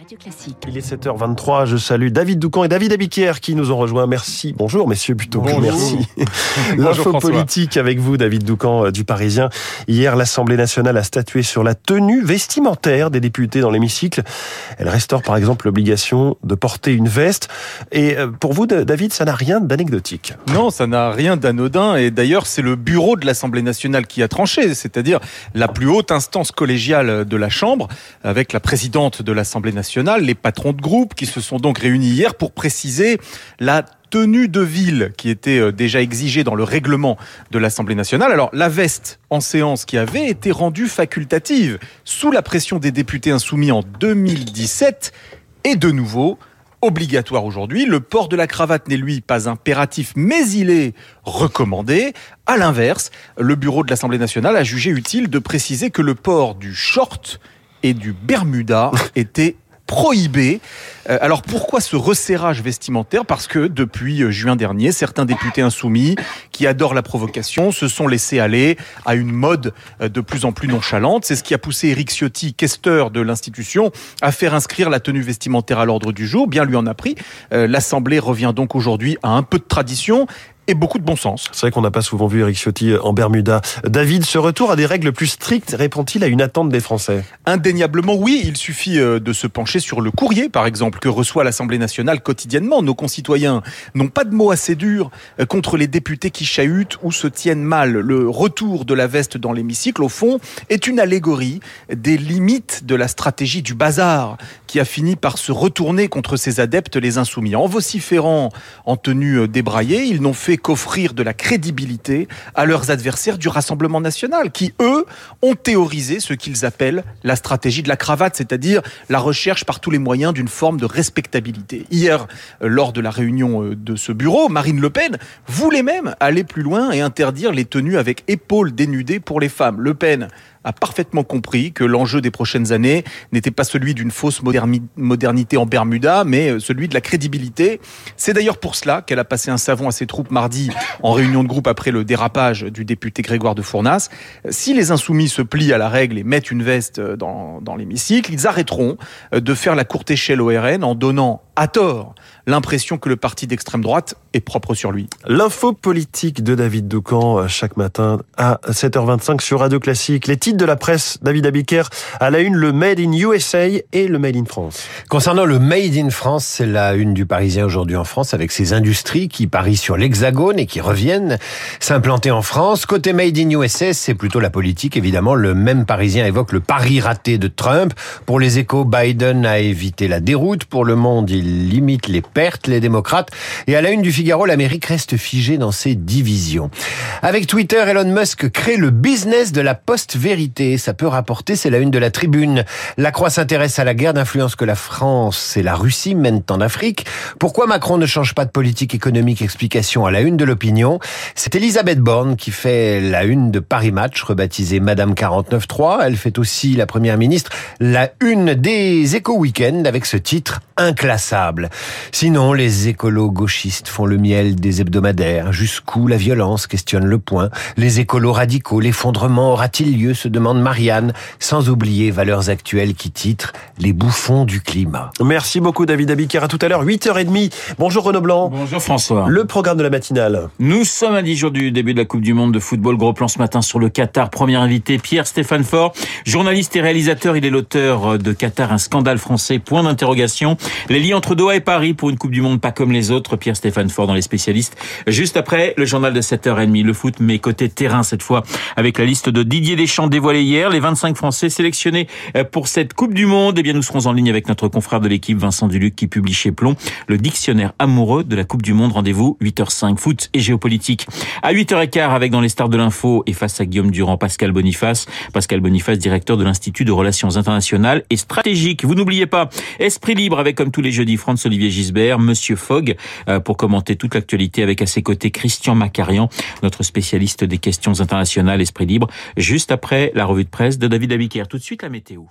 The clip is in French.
Radio Classique. Il est 7h23, je salue David Doucan et David Abiquière qui nous ont rejoints. Merci. Bonjour messieurs plutôt. Bonjour. Merci. L'info politique avec vous David Doucan euh, du Parisien. Hier, l'Assemblée nationale a statué sur la tenue vestimentaire des députés dans l'hémicycle. Elle restaure par exemple l'obligation de porter une veste. Et euh, pour vous David, ça n'a rien d'anecdotique. Non, ça n'a rien d'anodin. Et d'ailleurs, c'est le bureau de l'Assemblée nationale qui a tranché, c'est-à-dire la plus haute instance collégiale de la Chambre, avec la présidente de l'Assemblée nationale, les patrons de groupe, qui se sont donc réunis hier pour préciser la tenue de ville qui était euh, déjà exigée dans le règlement de l'Assemblée nationale. Alors la veste en séance qui avait été rendue facultative sous la pression des députés insoumis en 2017 est de nouveau obligatoire aujourd'hui. Le port de la cravate n'est lui pas impératif, mais il est recommandé. À l'inverse, le bureau de l'Assemblée nationale a jugé utile de préciser que le port du short et du bermuda était prohibé. Euh, Alors pourquoi ce resserrage vestimentaire? Parce que depuis euh, juin dernier, certains députés insoumis qui adorent la provocation se sont laissés aller à une mode euh, de plus en plus nonchalante. C'est ce qui a poussé Éric Ciotti, questeur de l'institution, à faire inscrire la tenue vestimentaire à l'ordre du jour. Bien lui en a pris. L'Assemblée revient donc aujourd'hui à un peu de tradition et beaucoup de bon sens. C'est vrai qu'on n'a pas souvent vu Eric Ciotti en Bermuda. David, ce retour à des règles plus strictes répond-il à une attente des Français? Indéniablement, oui. Il suffit euh, de se pencher sur le courrier, par exemple, que reçoit l'Assemblée nationale quotidiennement. Nos concitoyens n'ont pas de mots assez durs euh, contre les députés qui chahutent ou se tiennent mal. Le retour de la veste dans l'hémicycle, au fond, est une allégorie des limites de la stratégie du bazar qui a fini par se retourner contre ses adeptes, les insoumis. En vociférant en tenue euh, débraillée, ils n'ont fait qu'offrir de la crédibilité à leurs adversaires du Rassemblement national, qui, eux, ont théorisé ce qu'ils appellent la stratégie de la cravate, c'est-à-dire la recherche par tous les moyens d'une forme de respectabilité. Hier, euh, lors de la réunion euh, de ce bureau, Marine Le Pen voulait même aller plus loin et interdire les tenues avec épaules dénudées pour les femmes. Le Pen a parfaitement compris que l'enjeu des prochaines années n'était pas celui d'une fausse moderni- modernité en Bermuda, mais euh, celui de la crédibilité. C'est d'ailleurs pour cela qu'elle a passé un savon à ses troupes mardi en réunion de groupe après le dérapage du député Grégoire de Fournas. Si les insoumis se plient à la règle et mettent une veste euh, dans, dans l'hémicycle, ils arrêteront euh, de faire la courte échelle au RN en donnant à tort l'impression que le parti d'extrême droite est propre sur lui. L'info politique de David Doucan euh, chaque matin à 7h25 sur Radio Classique. Les titres de la presse, David Abiker à la une, le Made in USA et le Made in France. Concernant le Made in France, c'est la une du Parisien aujourd'hui en France avec ses industries qui parient sur l'Hexagone et qui reviennent s'implanter en France. Côté Made in USA, c'est plutôt la politique. Évidemment, le même Parisien évoque le pari raté de Trump. Pour les échos, Biden a évité la déroute. Pour le monde, il limite les pertes, les démocrates. Et à la une du Figaro, l'Amérique reste figée dans ses divisions. Avec Twitter, Elon Musk crée le business de la post-vérité. Ça peut rapporter, c'est la une de la tribune. La Croix s'intéresse à la guerre d'influence que la France et la Russie mènent en Afrique. Pourquoi Macron ne change pas de politique économique? Explication à la une de l'opinion. C'est Elisabeth Borne qui fait la une de Paris Match, rebaptisée Madame 49.3. Elle fait aussi, la première ministre, la une des éco week avec ce titre inclassable. Sinon, les écolos gauchistes font le miel des hebdomadaires. Jusqu'où la violence questionne le point. Les écolos radicaux, l'effondrement aura-t-il lieu se demande Marianne, sans oublier Valeurs Actuelles qui titre Les bouffons du climat. Merci beaucoup David Abiker. À tout à l'heure, 8h30. Bonjour Renaud Blanc. Bonjour François. Le programme de la matinale. Nous sommes à 10 jours du début de la Coupe du Monde de football. Gros plan ce matin sur le Qatar. Premier invité, Pierre-Stéphane Faure. Journaliste et réalisateur, il est l'auteur de Qatar, un scandale français. Point d'interrogation. Les liens entre Doha et Paris pour une Coupe du Monde pas comme les autres. Pierre-Stéphane Faure dans les spécialistes. Juste après, le journal de 7h30. Le foot, mais côté terrain cette fois, avec la liste de Didier Deschamps dévoilée hier. Les 25 Français sélectionnés euh, pour cette Coupe du Monde. Eh bien, nous serons en ligne avec notre confrère de l'équipe, Vincent Duluc, qui publie chez Plomb le dictionnaire amoureux de la Coupe du Monde. Rendez-vous 8h05, foot et géopolitique. À 8h15, avec dans les stars de l'info et face à Guillaume Durand, Pascal Boniface. Pascal Boniface, directeur de l'Institut de Relations Internationales et Stratégiques. Vous n'oubliez pas, Esprit Libre avec, comme tous les jeudis, Franz-Olivier Gisbert, Monsieur Fogg, euh, pour commenter toute l'actualité avec à ses côtés Christian Macarian, notre spécialiste des questions internationales Esprit Libre, juste après la revue de presse de David Abiker. Tout de suite, la météo.